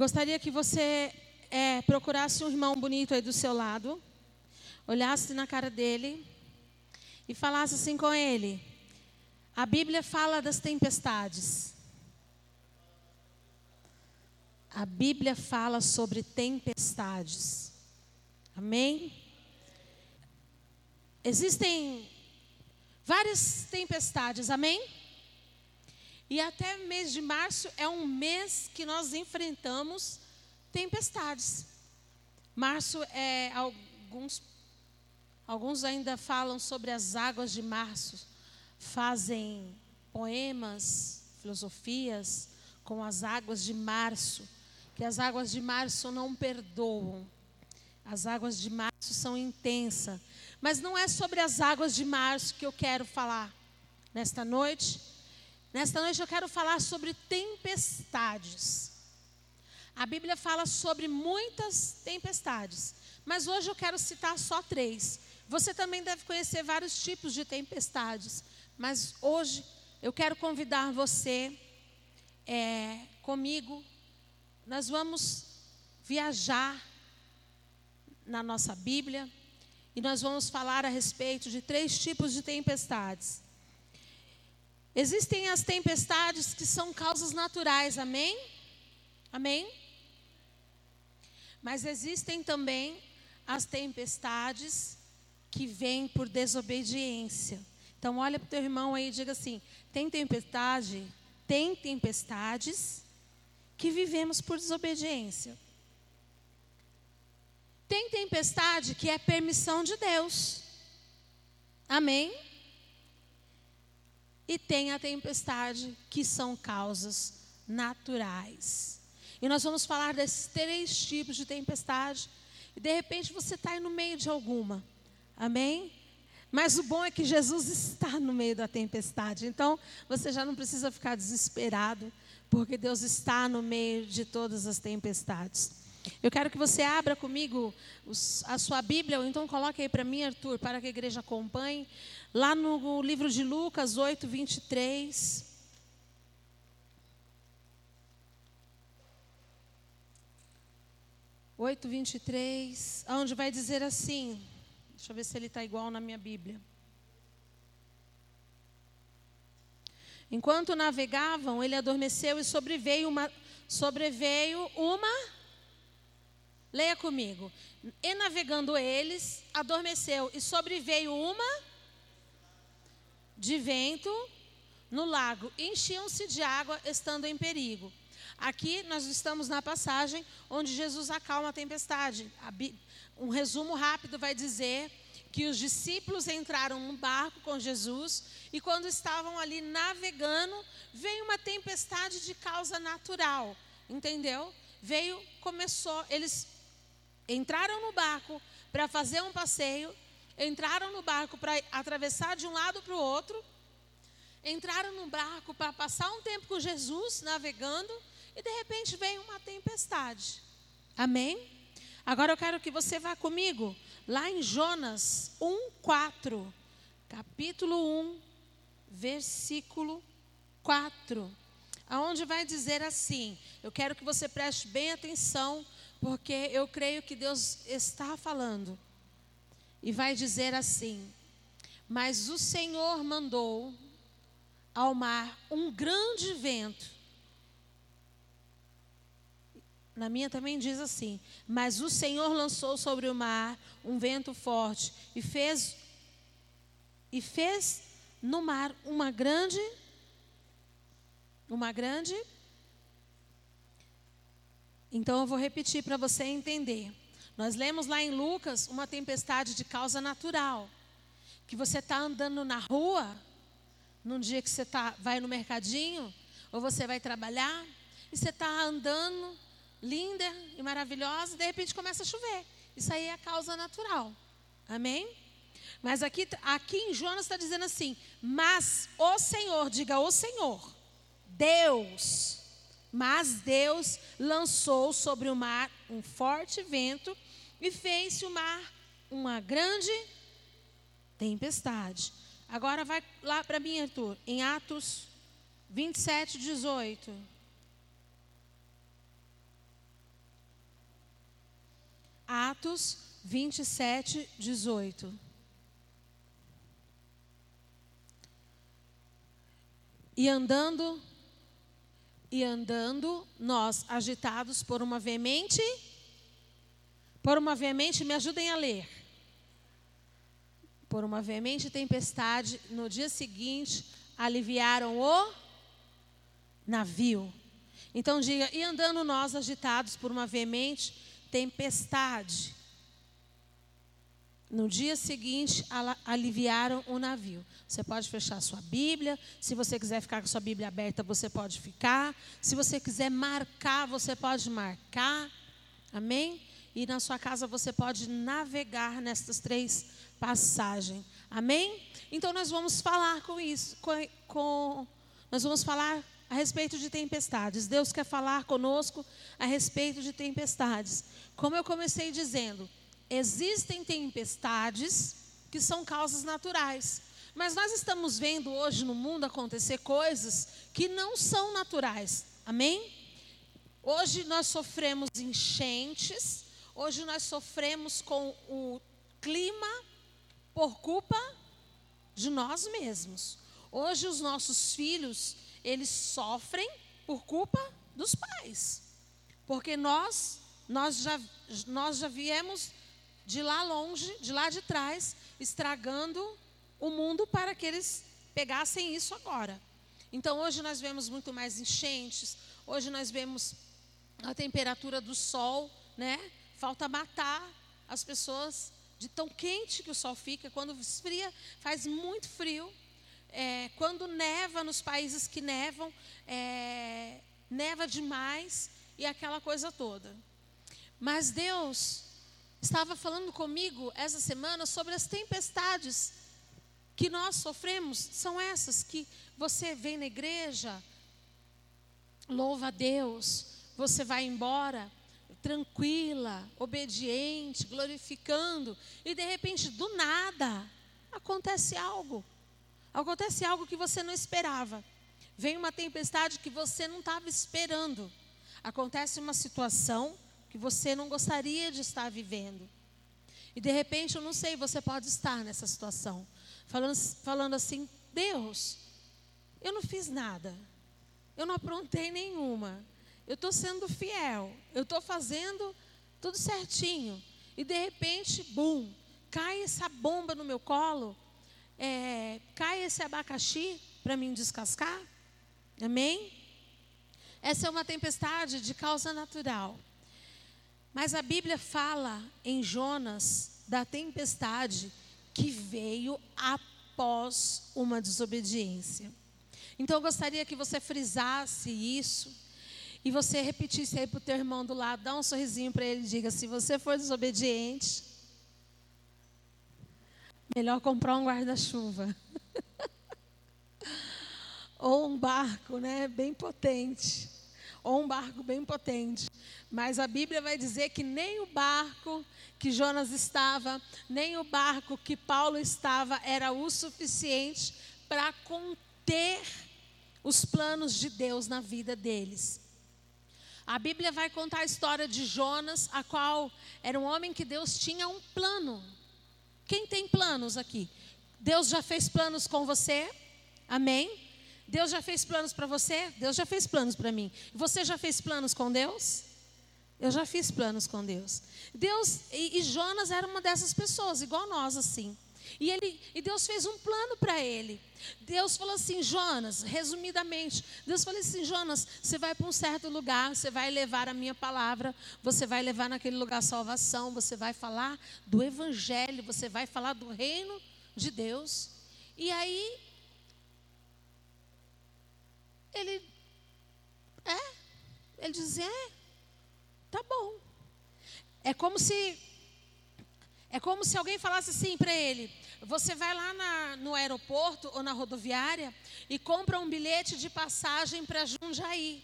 Gostaria que você é, procurasse um irmão bonito aí do seu lado, olhasse na cara dele e falasse assim com ele: A Bíblia fala das tempestades. A Bíblia fala sobre tempestades. Amém? Existem várias tempestades, amém? E até mês de março é um mês que nós enfrentamos tempestades. Março é alguns alguns ainda falam sobre as águas de março, fazem poemas, filosofias com as águas de março, que as águas de março não perdoam. As águas de março são intensas, mas não é sobre as águas de março que eu quero falar nesta noite. Nesta noite eu quero falar sobre tempestades. A Bíblia fala sobre muitas tempestades, mas hoje eu quero citar só três. Você também deve conhecer vários tipos de tempestades, mas hoje eu quero convidar você é, comigo. Nós vamos viajar na nossa Bíblia e nós vamos falar a respeito de três tipos de tempestades. Existem as tempestades que são causas naturais, amém? Amém? Mas existem também as tempestades que vêm por desobediência. Então, olha para o teu irmão aí e diga assim: tem tempestade, tem tempestades que vivemos por desobediência. Tem tempestade que é permissão de Deus. Amém? E tem a tempestade que são causas naturais. E nós vamos falar desses três tipos de tempestade. E de repente você está aí no meio de alguma. Amém? Mas o bom é que Jesus está no meio da tempestade. Então você já não precisa ficar desesperado, porque Deus está no meio de todas as tempestades. Eu quero que você abra comigo a sua Bíblia, ou então coloque aí para mim, Arthur, para que a igreja acompanhe. Lá no livro de Lucas 8, 23. Oito, vinte e três, onde vai dizer assim, deixa eu ver se ele está igual na minha Bíblia. Enquanto navegavam, ele adormeceu e sobreveio uma, sobreveio uma Leia comigo. E navegando eles, adormeceu e sobreveio uma de vento no lago. Enchiam-se de água, estando em perigo. Aqui nós estamos na passagem onde Jesus acalma a tempestade. Um resumo rápido vai dizer que os discípulos entraram num barco com Jesus e quando estavam ali navegando, veio uma tempestade de causa natural. Entendeu? Veio, começou, eles entraram no barco para fazer um passeio, entraram no barco para atravessar de um lado para o outro, entraram no barco para passar um tempo com Jesus navegando e de repente veio uma tempestade. Amém? Agora eu quero que você vá comigo lá em Jonas 1:4, capítulo 1, versículo 4, aonde vai dizer assim: Eu quero que você preste bem atenção porque eu creio que Deus está falando e vai dizer assim: Mas o Senhor mandou ao mar um grande vento. Na minha também diz assim: Mas o Senhor lançou sobre o mar um vento forte e fez e fez no mar uma grande uma grande então eu vou repetir para você entender. Nós lemos lá em Lucas uma tempestade de causa natural. Que você está andando na rua, num dia que você tá, vai no mercadinho, ou você vai trabalhar, e você está andando linda e maravilhosa, e de repente começa a chover. Isso aí é a causa natural. Amém? Mas aqui, aqui em Jonas está dizendo assim: Mas o Senhor, diga o Senhor, Deus, mas Deus lançou sobre o mar um forte vento e fez-se o mar uma grande tempestade. Agora vai lá para mim, Arthur, em Atos 27, 18. Atos 27, 18. E andando, e andando, nós, agitados por uma veemente, por uma veemente, me ajudem a ler. Por uma veemente tempestade, no dia seguinte, aliviaram o navio. Então diga, e andando nós agitados por uma veemente tempestade. No dia seguinte, aliviaram o navio. Você pode fechar sua Bíblia. Se você quiser ficar com sua Bíblia aberta, você pode ficar. Se você quiser marcar, você pode marcar. Amém? E na sua casa você pode navegar nessas três passagens. Amém? Então nós vamos falar com isso, com, com, nós vamos falar a respeito de tempestades. Deus quer falar conosco a respeito de tempestades. Como eu comecei dizendo, existem tempestades que são causas naturais. Mas nós estamos vendo hoje no mundo acontecer coisas que não são naturais. Amém? Hoje nós sofremos enchentes, hoje nós sofremos com o clima por culpa de nós mesmos. Hoje os nossos filhos, eles sofrem por culpa dos pais. Porque nós nós já nós já viemos de lá longe, de lá de trás, estragando o mundo para que eles pegassem isso agora. Então hoje nós vemos muito mais enchentes, hoje nós vemos a temperatura do sol, né? Falta matar as pessoas de tão quente que o sol fica. Quando esfria, faz muito frio. É, quando neva nos países que nevam, é, neva demais e aquela coisa toda. Mas Deus estava falando comigo essa semana sobre as tempestades que nós sofremos são essas que você vem na igreja, louva a Deus, você vai embora tranquila, obediente, glorificando, e de repente do nada acontece algo. Acontece algo que você não esperava. Vem uma tempestade que você não estava esperando. Acontece uma situação que você não gostaria de estar vivendo. E de repente, eu não sei, você pode estar nessa situação, falando, falando assim: Deus, eu não fiz nada, eu não aprontei nenhuma, eu estou sendo fiel, eu estou fazendo tudo certinho. E de repente, bum, cai essa bomba no meu colo, é, cai esse abacaxi para mim descascar. Amém? Essa é uma tempestade de causa natural. Mas a Bíblia fala em Jonas da tempestade que veio após uma desobediência. Então eu gostaria que você frisasse isso e você repetisse aí para o teu irmão do lado, dá um sorrisinho para ele e diga: se você for desobediente, melhor comprar um guarda-chuva. Ou um barco, né, bem potente ou um barco bem potente. Mas a Bíblia vai dizer que nem o barco que Jonas estava, nem o barco que Paulo estava era o suficiente para conter os planos de Deus na vida deles. A Bíblia vai contar a história de Jonas, a qual era um homem que Deus tinha um plano. Quem tem planos aqui? Deus já fez planos com você? Amém? Deus já fez planos para você? Deus já fez planos para mim. Você já fez planos com Deus? Eu já fiz planos com Deus. Deus e, e Jonas era uma dessas pessoas, igual nós assim. E, ele, e Deus fez um plano para ele. Deus falou assim, Jonas, resumidamente, Deus falou assim, Jonas, você vai para um certo lugar, você vai levar a minha palavra, você vai levar naquele lugar salvação, você vai falar do evangelho, você vai falar do reino de Deus. E aí ele, é, ele diz, é, tá bom. É como se, é como se alguém falasse assim para ele, você vai lá na, no aeroporto ou na rodoviária e compra um bilhete de passagem para Jundiaí.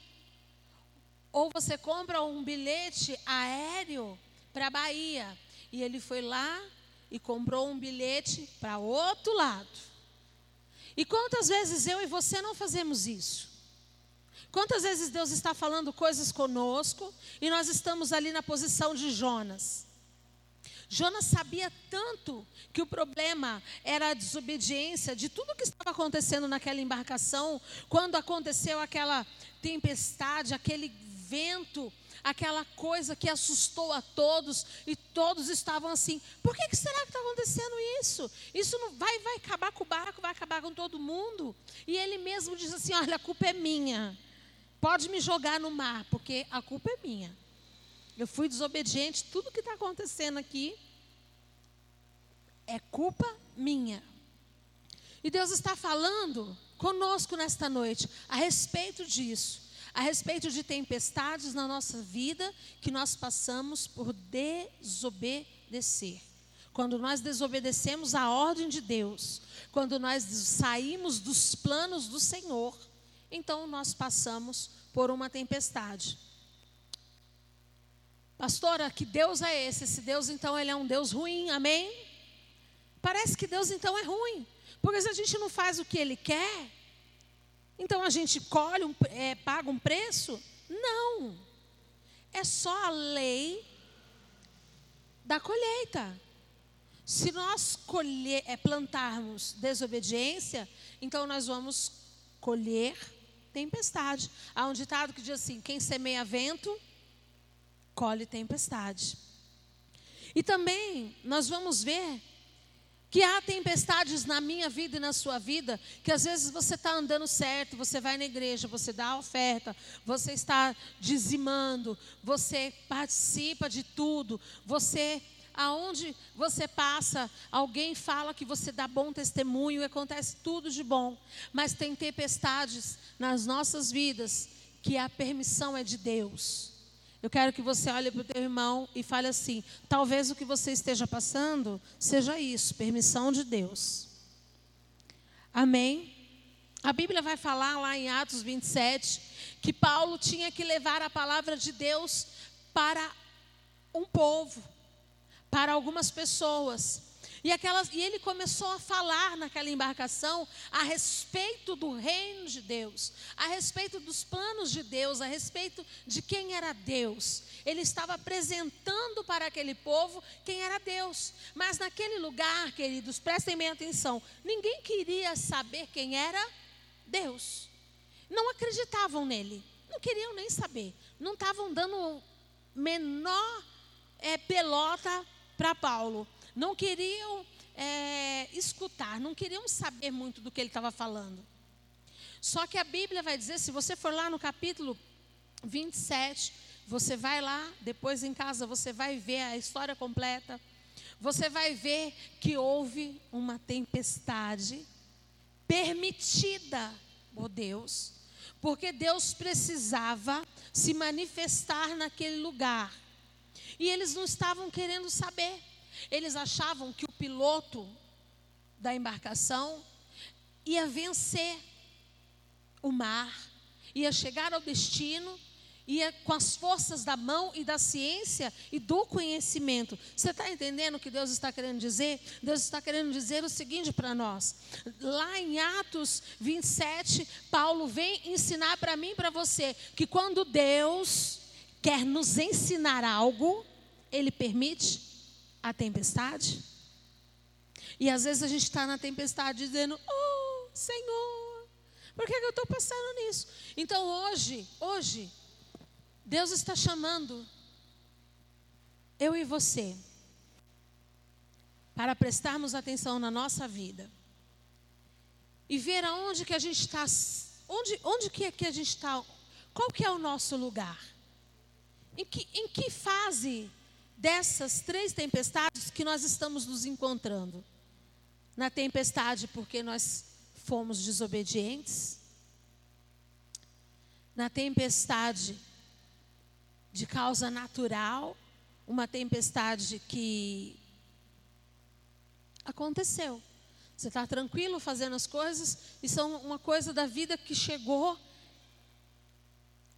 Ou você compra um bilhete aéreo para Bahia. E ele foi lá e comprou um bilhete para outro lado. E quantas vezes eu e você não fazemos isso? Quantas vezes Deus está falando coisas conosco e nós estamos ali na posição de Jonas? Jonas sabia tanto que o problema era a desobediência de tudo que estava acontecendo naquela embarcação, quando aconteceu aquela tempestade, aquele vento, aquela coisa que assustou a todos e todos estavam assim: por que, que será que está acontecendo isso? Isso não vai, vai acabar com o barco, vai acabar com todo mundo. E ele mesmo diz assim: olha, a culpa é minha. Pode me jogar no mar, porque a culpa é minha. Eu fui desobediente, tudo que está acontecendo aqui é culpa minha. E Deus está falando conosco nesta noite a respeito disso, a respeito de tempestades na nossa vida que nós passamos por desobedecer. Quando nós desobedecemos a ordem de Deus, quando nós saímos dos planos do Senhor, então nós passamos por uma tempestade. Pastora, que Deus é esse? Esse Deus, então, ele é um Deus ruim, amém? Parece que Deus, então, é ruim. Porque se a gente não faz o que ele quer, então a gente colhe, um, é, paga um preço? Não. É só a lei da colheita. Se nós colher, é, plantarmos desobediência, então nós vamos colher tempestade. Há um ditado que diz assim: quem semeia vento, colhe tempestade. E também nós vamos ver que há tempestades na minha vida e na sua vida, que às vezes você está andando certo, você vai na igreja, você dá a oferta, você está dizimando, você participa de tudo, você aonde você passa, alguém fala que você dá bom testemunho acontece tudo de bom, mas tem tempestades nas nossas vidas que a permissão é de Deus. Eu quero que você olhe para o teu irmão e fale assim: talvez o que você esteja passando seja isso, permissão de Deus. Amém? A Bíblia vai falar lá em Atos 27 que Paulo tinha que levar a palavra de Deus para um povo, para algumas pessoas. E, aquelas, e ele começou a falar naquela embarcação a respeito do reino de Deus, a respeito dos planos de Deus, a respeito de quem era Deus. Ele estava apresentando para aquele povo quem era Deus. Mas naquele lugar, queridos, prestem bem atenção, ninguém queria saber quem era Deus. Não acreditavam nele, não queriam nem saber, não estavam dando menor é, pelota para Paulo não queriam é, escutar, não queriam saber muito do que ele estava falando. Só que a Bíblia vai dizer, se você for lá no capítulo 27, você vai lá, depois em casa você vai ver a história completa. Você vai ver que houve uma tempestade permitida por Deus, porque Deus precisava se manifestar naquele lugar. E eles não estavam querendo saber. Eles achavam que o piloto da embarcação ia vencer o mar, ia chegar ao destino, ia com as forças da mão e da ciência e do conhecimento. Você está entendendo o que Deus está querendo dizer? Deus está querendo dizer o seguinte para nós. Lá em Atos 27, Paulo vem ensinar para mim e para você que quando Deus quer nos ensinar algo, Ele permite a tempestade. E às vezes a gente está na tempestade dizendo: Oh, Senhor, por que, que eu estou passando nisso? Então hoje, hoje, Deus está chamando eu e você para prestarmos atenção na nossa vida e ver aonde que a gente está, onde, onde que, é que a gente está, qual que é o nosso lugar, em que, em que fase dessas três tempestades que nós estamos nos encontrando. Na tempestade, porque nós fomos desobedientes. Na tempestade de causa natural, uma tempestade que aconteceu. Você está tranquilo fazendo as coisas e são uma coisa da vida que chegou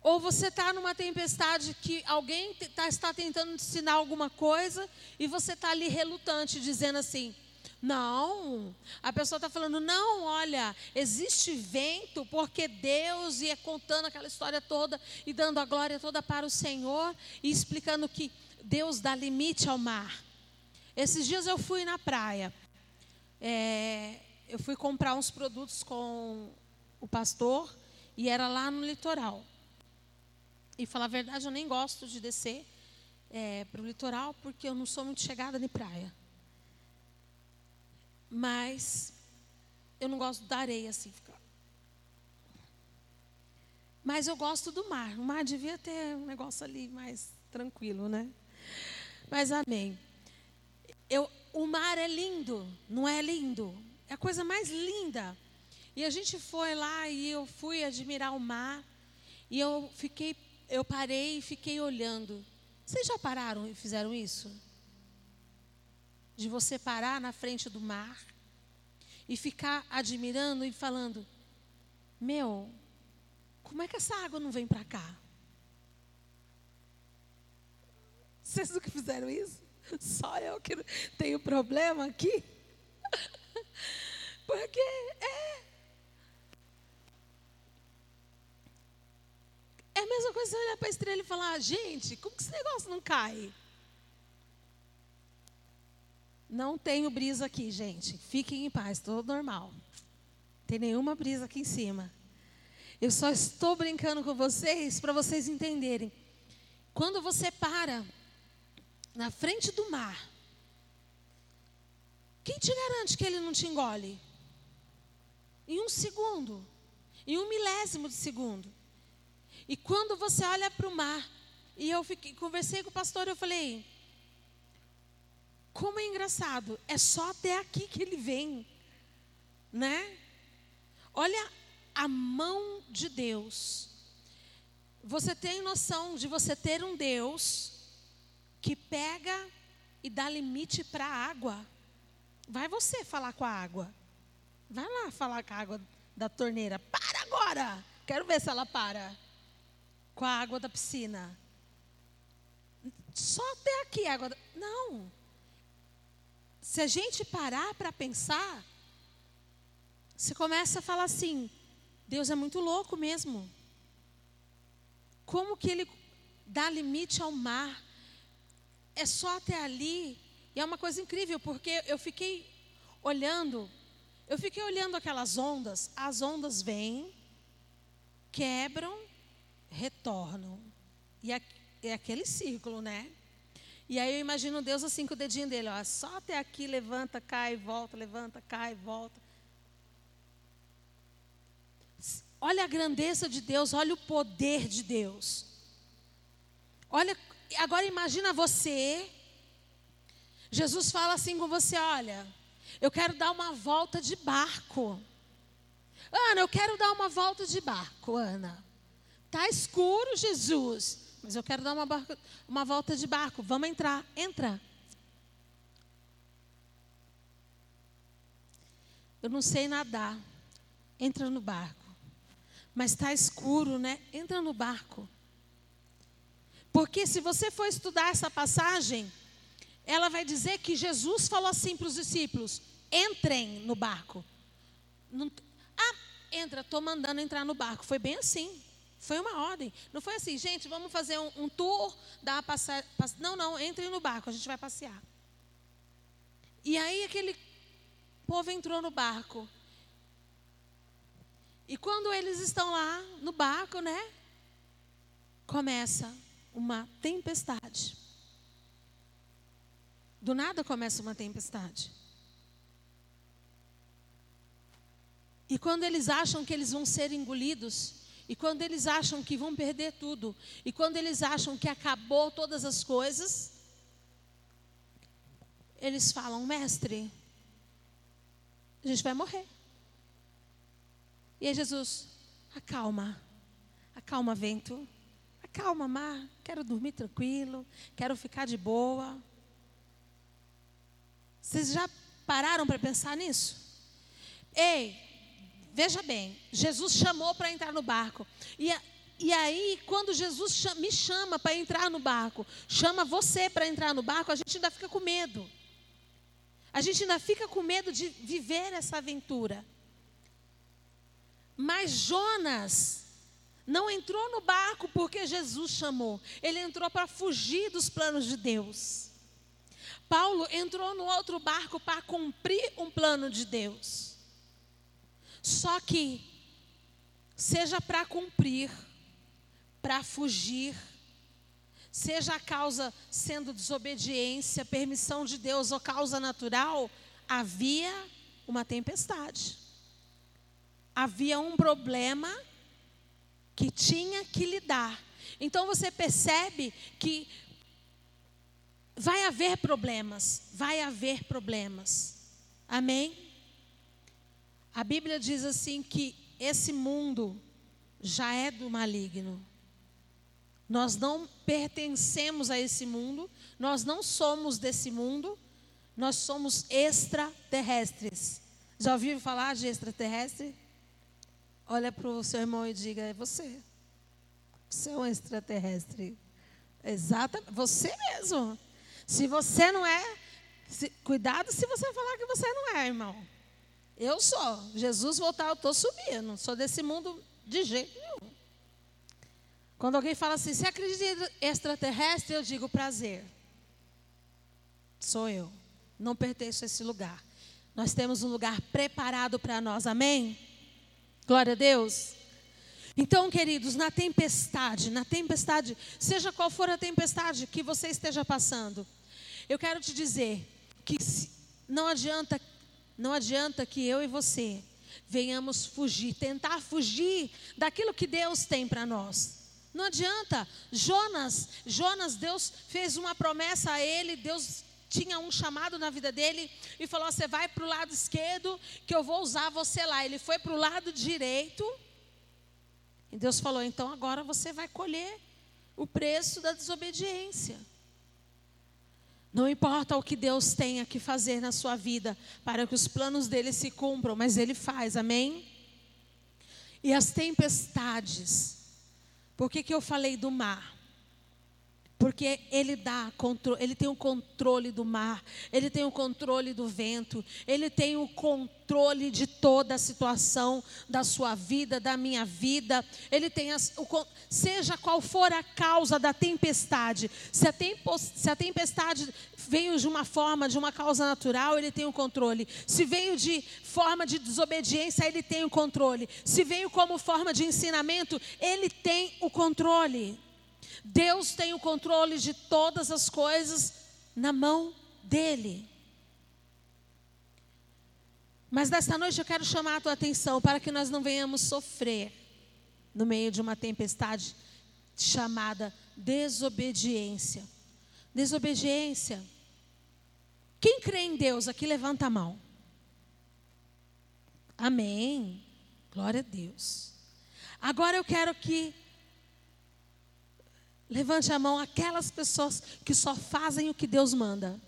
ou você está numa tempestade que alguém tá, está tentando ensinar alguma coisa e você está ali relutante, dizendo assim: não, a pessoa está falando, não, olha, existe vento porque Deus ia contando aquela história toda e dando a glória toda para o Senhor e explicando que Deus dá limite ao mar. Esses dias eu fui na praia. É, eu fui comprar uns produtos com o pastor e era lá no litoral. E falar a verdade, eu nem gosto de descer é, para o litoral porque eu não sou muito chegada de praia. Mas eu não gosto da areia assim. Mas eu gosto do mar. O mar devia ter um negócio ali mais tranquilo, né? Mas amém. Eu, o mar é lindo, não é lindo? É a coisa mais linda. E a gente foi lá e eu fui admirar o mar. E eu fiquei, eu parei e fiquei olhando. Vocês já pararam e fizeram isso? De você parar na frente do mar e ficar admirando e falando: Meu, como é que essa água não vem para cá? Vocês nunca fizeram isso? Só eu que tenho problema aqui? Porque é. É a mesma coisa você olhar para a estrela e falar: gente, como que esse negócio não cai? Não tenho brisa aqui, gente. Fiquem em paz, tudo normal. Tem nenhuma brisa aqui em cima. Eu só estou brincando com vocês para vocês entenderem. Quando você para na frente do mar, quem te garante que ele não te engole? Em um segundo, em um milésimo de segundo. E quando você olha para o mar, e eu fiquei, conversei com o pastor, eu falei, como é engraçado, é só até aqui que ele vem, né? Olha a mão de Deus. Você tem noção de você ter um Deus que pega e dá limite para a água. Vai você falar com a água. Vai lá falar com a água da torneira. Para agora! Quero ver se ela para. Com a água da piscina. Só até aqui a água. Da... Não. Se a gente parar para pensar, você começa a falar assim: Deus é muito louco mesmo. Como que ele dá limite ao mar? É só até ali. E é uma coisa incrível, porque eu fiquei olhando, eu fiquei olhando aquelas ondas, as ondas vêm, quebram, retornam. E é aquele círculo, né? E aí eu imagino Deus assim com o dedinho dele, ó, só até aqui, levanta, cai, volta, levanta, cai, volta. Olha a grandeza de Deus, olha o poder de Deus. Olha, agora imagina você. Jesus fala assim com você, olha, eu quero dar uma volta de barco. Ana, eu quero dar uma volta de barco, Ana. Tá escuro, Jesus. Mas eu quero dar uma, barco, uma volta de barco. Vamos entrar. Entra. Eu não sei nadar. Entra no barco. Mas está escuro, né? Entra no barco. Porque se você for estudar essa passagem, ela vai dizer que Jesus falou assim para os discípulos: entrem no barco. Não, ah, entra, estou mandando entrar no barco. Foi bem assim. Foi uma ordem. Não foi assim, gente, vamos fazer um, um tour, dar passagem. Pass... Não, não, entre no barco, a gente vai passear. E aí aquele povo entrou no barco. E quando eles estão lá no barco, né? Começa uma tempestade. Do nada começa uma tempestade. E quando eles acham que eles vão ser engolidos, e quando eles acham que vão perder tudo, e quando eles acham que acabou todas as coisas, eles falam: Mestre, a gente vai morrer. E aí Jesus, acalma, acalma vento, acalma mar, quero dormir tranquilo, quero ficar de boa. Vocês já pararam para pensar nisso? Ei, Veja bem, Jesus chamou para entrar no barco. E, e aí, quando Jesus me chama para entrar no barco, chama você para entrar no barco, a gente ainda fica com medo. A gente ainda fica com medo de viver essa aventura. Mas Jonas não entrou no barco porque Jesus chamou. Ele entrou para fugir dos planos de Deus. Paulo entrou no outro barco para cumprir um plano de Deus. Só que, seja para cumprir, para fugir, seja a causa sendo desobediência, permissão de Deus ou causa natural, havia uma tempestade. Havia um problema que tinha que lidar. Então você percebe que vai haver problemas, vai haver problemas. Amém? A Bíblia diz assim que esse mundo já é do maligno. Nós não pertencemos a esse mundo, nós não somos desse mundo, nós somos extraterrestres. Já ouviu falar de extraterrestre? Olha para o seu irmão e diga: é você. Você é um extraterrestre. Exatamente, você mesmo. Se você não é, se, cuidado se você falar que você não é, irmão. Eu sou. Jesus voltar, eu estou subindo. Sou desse mundo de jeito nenhum. Quando alguém fala assim, você acredita em extraterrestre? Eu digo prazer. Sou eu. Não pertenço a esse lugar. Nós temos um lugar preparado para nós, amém? Glória a Deus. Então, queridos, na tempestade, na tempestade, seja qual for a tempestade que você esteja passando, eu quero te dizer que não adianta, não adianta que eu e você venhamos fugir, tentar fugir daquilo que Deus tem para nós. Não adianta. Jonas, Jonas, Deus fez uma promessa a ele, Deus tinha um chamado na vida dele e falou: Você vai para o lado esquerdo, que eu vou usar você lá. Ele foi para o lado direito. E Deus falou: Então agora você vai colher o preço da desobediência. Não importa o que Deus tenha que fazer na sua vida para que os planos dele se cumpram, mas ele faz, amém? E as tempestades. Por que, que eu falei do mar? Porque ele dá ele tem o controle do mar, ele tem o controle do vento, ele tem o controle de toda a situação da sua vida, da minha vida. Ele tem as, o, seja qual for a causa da tempestade, se a, tempo, se a tempestade veio de uma forma, de uma causa natural, ele tem o controle. Se veio de forma de desobediência, ele tem o controle. Se veio como forma de ensinamento, ele tem o controle. Deus tem o controle de todas as coisas na mão dele. Mas nesta noite eu quero chamar a tua atenção para que nós não venhamos sofrer no meio de uma tempestade chamada desobediência. Desobediência. Quem crê em Deus aqui levanta a mão. Amém. Glória a Deus. Agora eu quero que Levante a mão aquelas pessoas que só fazem o que Deus manda.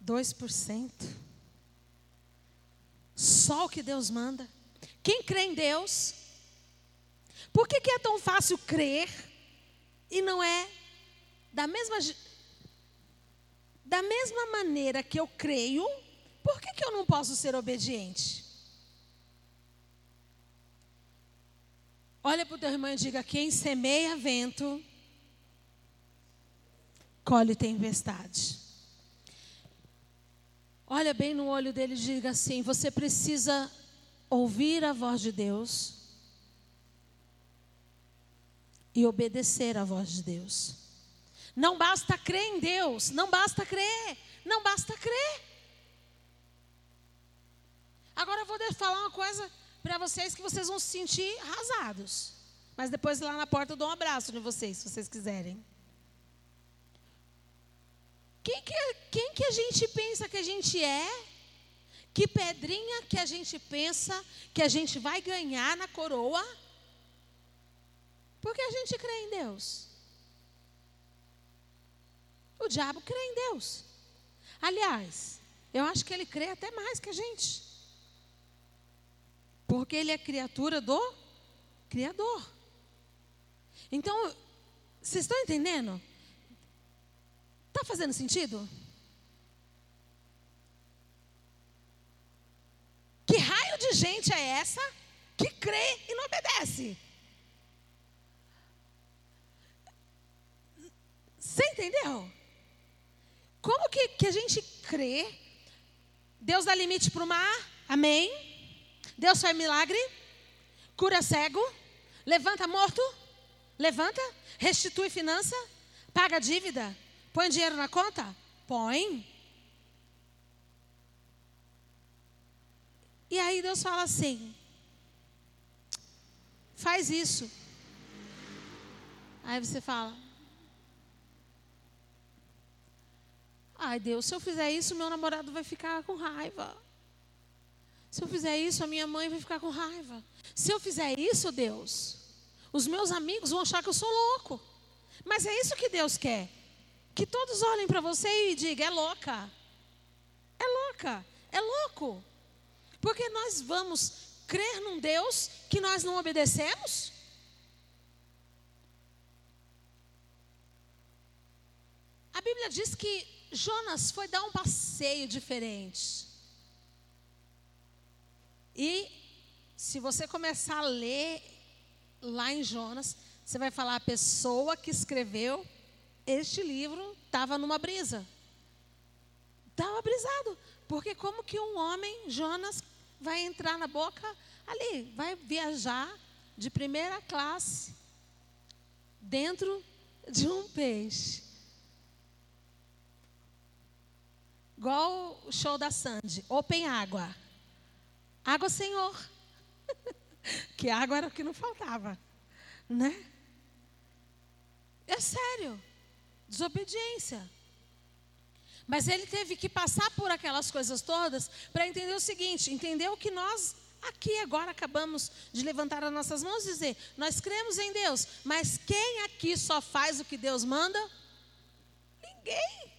Dois por cento. Só o que Deus manda. Quem crê em Deus? Por que, que é tão fácil crer e não é da mesma da mesma maneira que eu creio? Por que, que eu não posso ser obediente? Olha para o teu irmão e diga: quem semeia vento, colhe tempestade. Olha bem no olho dele e diga assim: você precisa ouvir a voz de Deus e obedecer à voz de Deus. Não basta crer em Deus, não basta crer, não basta crer. Agora eu vou falar uma coisa para vocês que vocês vão se sentir arrasados. Mas depois lá na porta eu dou um abraço de vocês, se vocês quiserem. Quem que, quem que a gente pensa que a gente é? Que pedrinha que a gente pensa que a gente vai ganhar na coroa? Porque a gente crê em Deus. O diabo crê em Deus. Aliás, eu acho que ele crê até mais que a gente. Porque ele é criatura do Criador. Então, vocês estão entendendo? Está fazendo sentido? Que raio de gente é essa que crê e não obedece? Você entendeu? Como que, que a gente crê? Deus dá limite para o mar? Amém? Deus faz milagre? Cura cego? Levanta morto? Levanta? Restitui finança? Paga dívida? Põe dinheiro na conta? Põe. E aí Deus fala assim: faz isso. Aí você fala: ai Deus, se eu fizer isso, meu namorado vai ficar com raiva. Se eu fizer isso, a minha mãe vai ficar com raiva. Se eu fizer isso, Deus, os meus amigos vão achar que eu sou louco. Mas é isso que Deus quer. Que todos olhem para você e digam: é louca. É louca. É louco. Porque nós vamos crer num Deus que nós não obedecemos? A Bíblia diz que Jonas foi dar um passeio diferente. E se você começar a ler lá em Jonas, você vai falar a pessoa que escreveu este livro estava numa brisa. Estava brisado. Porque como que um homem, Jonas, vai entrar na boca ali, vai viajar de primeira classe dentro de um peixe. Igual o show da Sandy, Open Água. Água, Senhor. que água era o que não faltava, né? É sério. Desobediência. Mas ele teve que passar por aquelas coisas todas para entender o seguinte: entendeu que nós aqui agora acabamos de levantar as nossas mãos e dizer: nós cremos em Deus, mas quem aqui só faz o que Deus manda? Ninguém.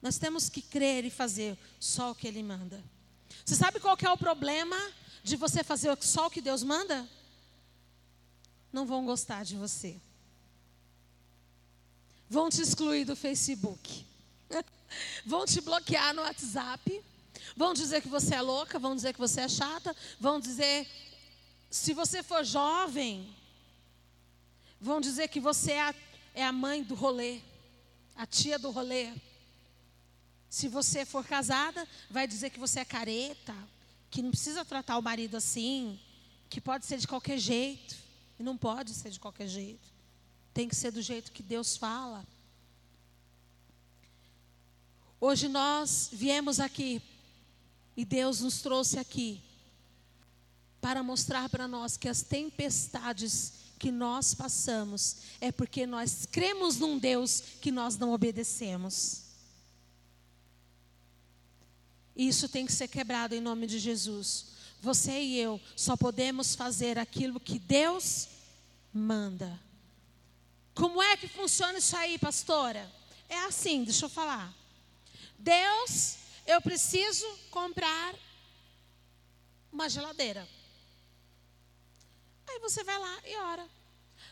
Nós temos que crer e fazer só o que Ele manda. Você sabe qual é o problema de você fazer só o que Deus manda? Não vão gostar de você. Vão te excluir do Facebook. vão te bloquear no WhatsApp, vão dizer que você é louca, vão dizer que você é chata, vão dizer, se você for jovem, vão dizer que você é a, é a mãe do rolê, a tia do rolê. Se você for casada, vai dizer que você é careta, que não precisa tratar o marido assim, que pode ser de qualquer jeito. E não pode ser de qualquer jeito. Tem que ser do jeito que Deus fala. Hoje nós viemos aqui e Deus nos trouxe aqui para mostrar para nós que as tempestades que nós passamos é porque nós cremos num Deus que nós não obedecemos. Isso tem que ser quebrado em nome de Jesus. Você e eu só podemos fazer aquilo que Deus manda. Como é que funciona isso aí, pastora? É assim, deixa eu falar. Deus, eu preciso comprar uma geladeira. Aí você vai lá e ora.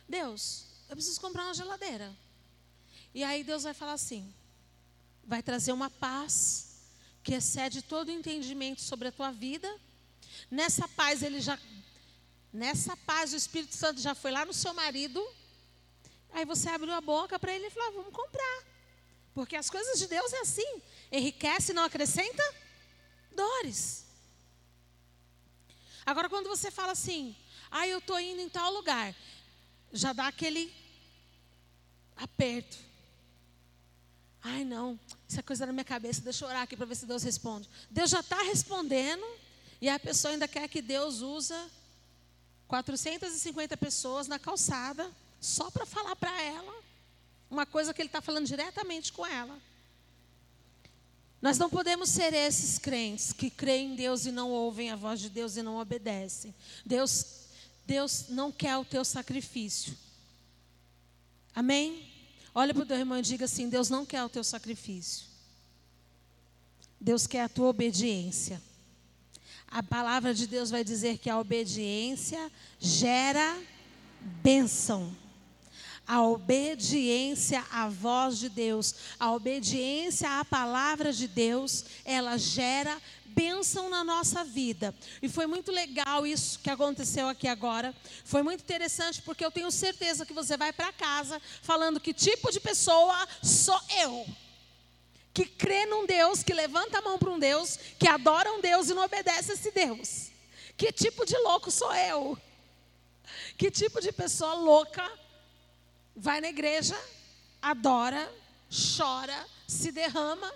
Deus, eu preciso comprar uma geladeira. E aí Deus vai falar assim: vai trazer uma paz que excede todo entendimento sobre a tua vida. Nessa paz ele já nessa paz o Espírito Santo já foi lá no seu marido. Aí você abriu a boca para ele e falou: "Vamos comprar". Porque as coisas de Deus é assim. Enriquece não acrescenta dores. Agora, quando você fala assim, ah, eu estou indo em tal lugar, já dá aquele aperto. Ai, não, isso é coisa na minha cabeça, deixa eu orar aqui para ver se Deus responde. Deus já está respondendo e a pessoa ainda quer que Deus usa 450 pessoas na calçada só para falar para ela uma coisa que Ele está falando diretamente com ela. Nós não podemos ser esses crentes que creem em Deus e não ouvem a voz de Deus e não obedecem. Deus, Deus não quer o teu sacrifício. Amém? Olha para o teu irmão e diga assim: Deus não quer o teu sacrifício. Deus quer a tua obediência. A palavra de Deus vai dizer que a obediência gera bênção. A obediência à voz de Deus, a obediência à palavra de Deus, ela gera bênção na nossa vida. E foi muito legal isso que aconteceu aqui agora. Foi muito interessante porque eu tenho certeza que você vai para casa falando que tipo de pessoa sou eu. Que crê num Deus, que levanta a mão para um Deus, que adora um Deus e não obedece a esse Deus. Que tipo de louco sou eu? Que tipo de pessoa louca vai na igreja, adora, chora, se derrama,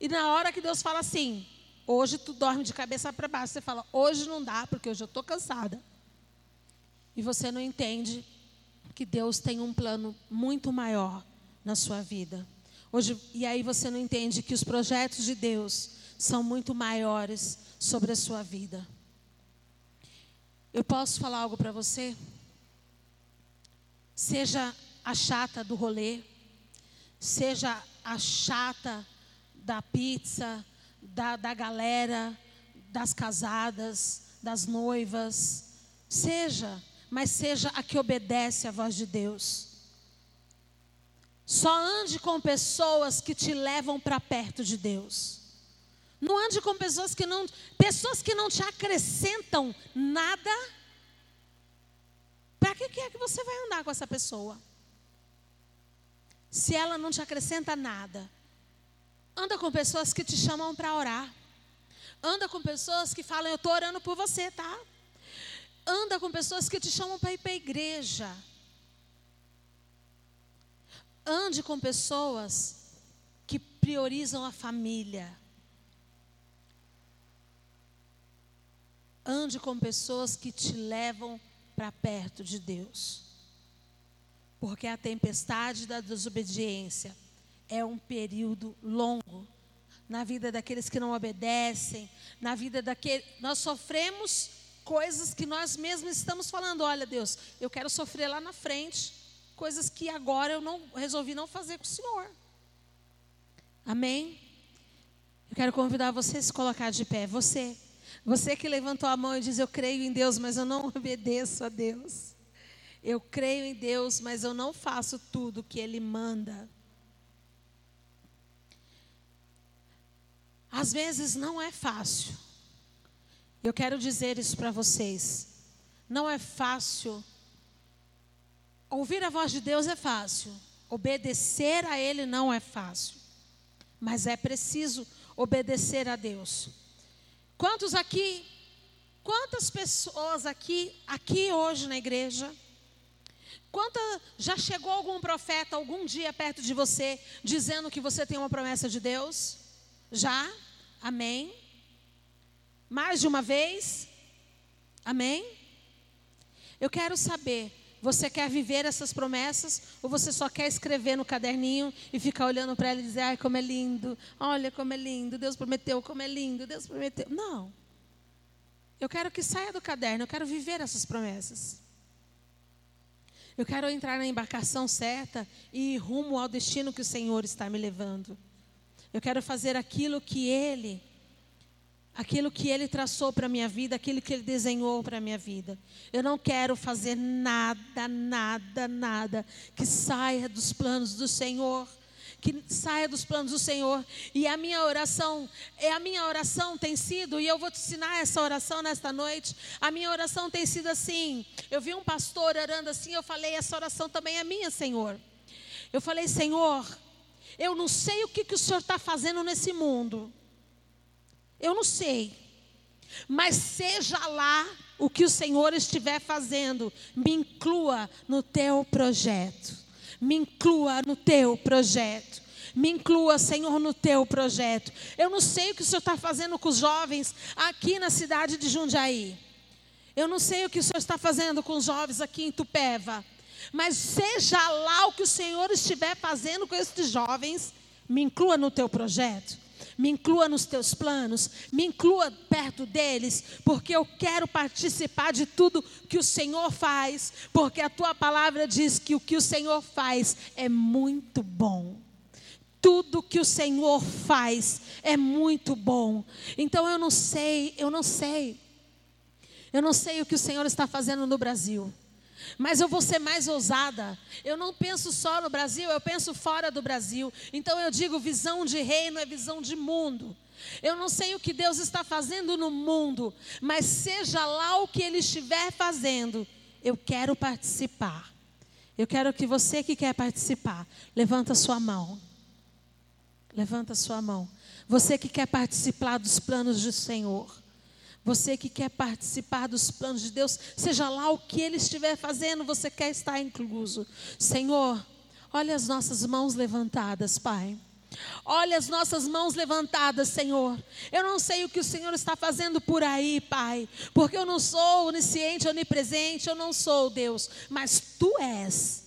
e na hora que Deus fala assim: hoje tu dorme de cabeça para baixo, você fala: hoje não dá, porque hoje eu estou cansada. E você não entende que Deus tem um plano muito maior na sua vida. Hoje, e aí você não entende que os projetos de Deus são muito maiores sobre a sua vida. Eu posso falar algo para você? Seja a chata do rolê, seja a chata da pizza, da, da galera, das casadas, das noivas, seja, mas seja a que obedece à voz de Deus. Só ande com pessoas que te levam para perto de Deus. Não ande com pessoas que não, pessoas que não te acrescentam nada para que, que é que você vai andar com essa pessoa? Se ela não te acrescenta nada. Anda com pessoas que te chamam para orar. Anda com pessoas que falam, eu estou orando por você, tá? Anda com pessoas que te chamam para ir para a igreja. Ande com pessoas que priorizam a família. Ande com pessoas que te levam para perto de Deus. Porque a tempestade da desobediência é um período longo na vida daqueles que não obedecem, na vida daquele nós sofremos coisas que nós mesmos estamos falando, olha Deus, eu quero sofrer lá na frente, coisas que agora eu não resolvi não fazer com o Senhor. Amém? Eu quero convidar você a se colocar de pé, você você que levantou a mão e diz: Eu creio em Deus, mas eu não obedeço a Deus. Eu creio em Deus, mas eu não faço tudo que Ele manda. Às vezes não é fácil. Eu quero dizer isso para vocês. Não é fácil. Ouvir a voz de Deus é fácil. Obedecer a Ele não é fácil. Mas é preciso obedecer a Deus. Quantos aqui, quantas pessoas aqui, aqui hoje na igreja, quanta, já chegou algum profeta algum dia perto de você dizendo que você tem uma promessa de Deus? Já? Amém? Mais de uma vez? Amém? Eu quero saber, você quer viver essas promessas ou você só quer escrever no caderninho e ficar olhando para ela e dizer: "Ai, como é lindo. Olha como é lindo. Deus prometeu, como é lindo. Deus prometeu". Não. Eu quero que saia do caderno, eu quero viver essas promessas. Eu quero entrar na embarcação certa e ir rumo ao destino que o Senhor está me levando. Eu quero fazer aquilo que ele aquilo que ele traçou para a minha vida, aquilo que ele desenhou para a minha vida. Eu não quero fazer nada, nada, nada que saia dos planos do Senhor, que saia dos planos do Senhor. E a minha oração, é a minha oração tem sido, e eu vou te ensinar essa oração nesta noite. A minha oração tem sido assim. Eu vi um pastor orando assim, eu falei, essa oração também é minha, Senhor. Eu falei, Senhor, eu não sei o que, que o Senhor está fazendo nesse mundo. Eu não sei. Mas seja lá o que o Senhor estiver fazendo, me inclua no teu projeto. Me inclua no teu projeto. Me inclua, Senhor, no teu projeto. Eu não sei o que o Senhor está fazendo com os jovens aqui na cidade de Jundiaí. Eu não sei o que o Senhor está fazendo com os jovens aqui em Tupéva. Mas seja lá o que o Senhor estiver fazendo com esses jovens, me inclua no teu projeto me inclua nos teus planos, me inclua perto deles, porque eu quero participar de tudo que o Senhor faz, porque a tua palavra diz que o que o Senhor faz é muito bom. Tudo que o Senhor faz é muito bom. Então eu não sei, eu não sei. Eu não sei o que o Senhor está fazendo no Brasil. Mas eu vou ser mais ousada. Eu não penso só no Brasil, eu penso fora do Brasil. Então eu digo: visão de reino é visão de mundo. Eu não sei o que Deus está fazendo no mundo, mas seja lá o que Ele estiver fazendo, eu quero participar. Eu quero que você que quer participar, levanta sua mão. Levanta sua mão. Você que quer participar dos planos do Senhor. Você que quer participar dos planos de Deus, seja lá o que Ele estiver fazendo, você quer estar incluso. Senhor, olha as nossas mãos levantadas, Pai. Olha as nossas mãos levantadas, Senhor. Eu não sei o que o Senhor está fazendo por aí, Pai, porque eu não sou onisciente, onipresente, eu não sou Deus, mas Tu és.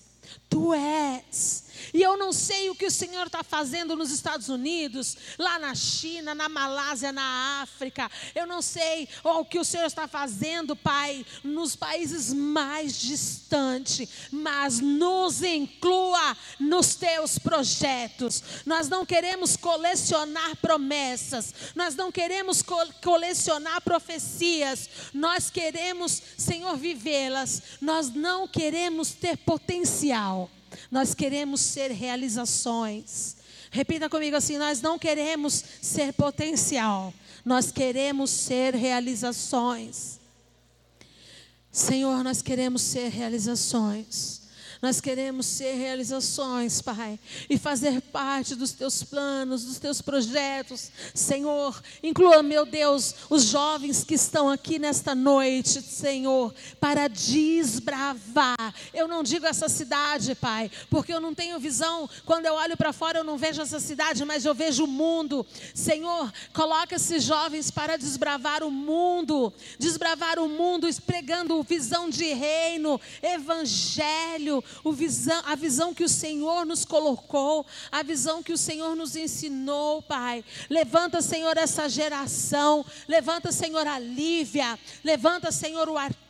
Tu és. E eu não sei o que o Senhor está fazendo nos Estados Unidos, lá na China, na Malásia, na África. Eu não sei o que o Senhor está fazendo, Pai, nos países mais distantes, mas nos inclua nos teus projetos. Nós não queremos colecionar promessas, nós não queremos co colecionar profecias, nós queremos, Senhor, vivê-las. Nós não queremos ter potencial. Nós queremos ser realizações. Repita comigo assim: nós não queremos ser potencial, nós queremos ser realizações. Senhor, nós queremos ser realizações. Nós queremos ser realizações, Pai, e fazer parte dos teus planos, dos teus projetos. Senhor, inclua, meu Deus, os jovens que estão aqui nesta noite, Senhor, para desbravar. Eu não digo essa cidade, Pai, porque eu não tenho visão. Quando eu olho para fora, eu não vejo essa cidade, mas eu vejo o mundo. Senhor, coloca esses jovens para desbravar o mundo, desbravar o mundo, pregando visão de reino, evangelho, visão, a visão que o Senhor nos colocou, a visão que o Senhor nos ensinou, Pai. Levanta, Senhor, essa geração. Levanta, Senhor, a Lívia. Levanta, Senhor, o Arthur.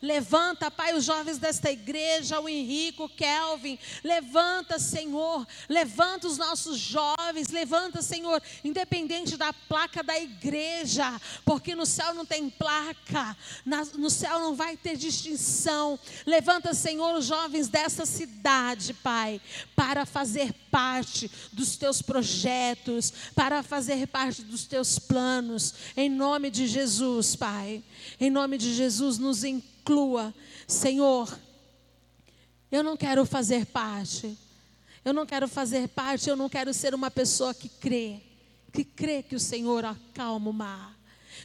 Levanta, Pai, os jovens desta igreja, o Henrique, o Kelvin. Levanta, Senhor. Levanta os nossos jovens. Levanta, Senhor, independente da placa da igreja, porque no céu não tem placa, no céu não vai ter distinção. Levanta, Senhor, os jovens dessa cidade, Pai, para fazer parte dos teus projetos, para fazer parte dos teus planos, em nome de Jesus, Pai. Em nome de Jesus, nos inclua, Senhor. Eu não quero fazer parte, eu não quero fazer parte, eu não quero ser uma pessoa que crê, que crê que o Senhor acalma o mar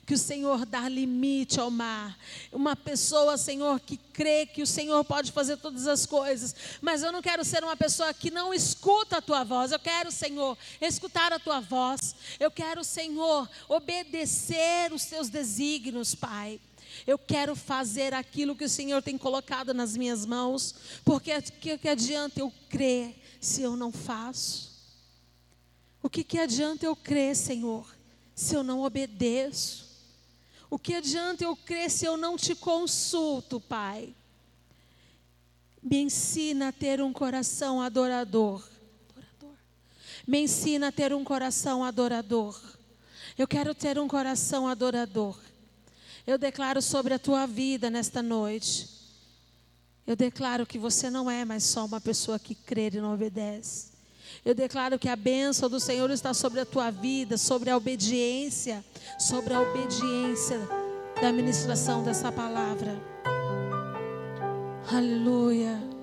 que o Senhor dá limite ao mar. Uma pessoa, Senhor, que crê que o Senhor pode fazer todas as coisas. Mas eu não quero ser uma pessoa que não escuta a tua voz. Eu quero, Senhor, escutar a tua voz. Eu quero, Senhor, obedecer os teus desígnios, Pai. Eu quero fazer aquilo que o Senhor tem colocado nas minhas mãos, porque o que, que adianta eu crer se eu não faço? O que, que adianta eu crer, Senhor, se eu não obedeço? O que adianta eu crer se eu não te consulto, Pai? Me ensina a ter um coração adorador. adorador. Me ensina a ter um coração adorador. Eu quero ter um coração adorador. Eu declaro sobre a tua vida nesta noite. Eu declaro que você não é mais só uma pessoa que crê e não obedece. Eu declaro que a bênção do Senhor está sobre a tua vida, sobre a obediência, sobre a obediência da ministração dessa palavra. Aleluia.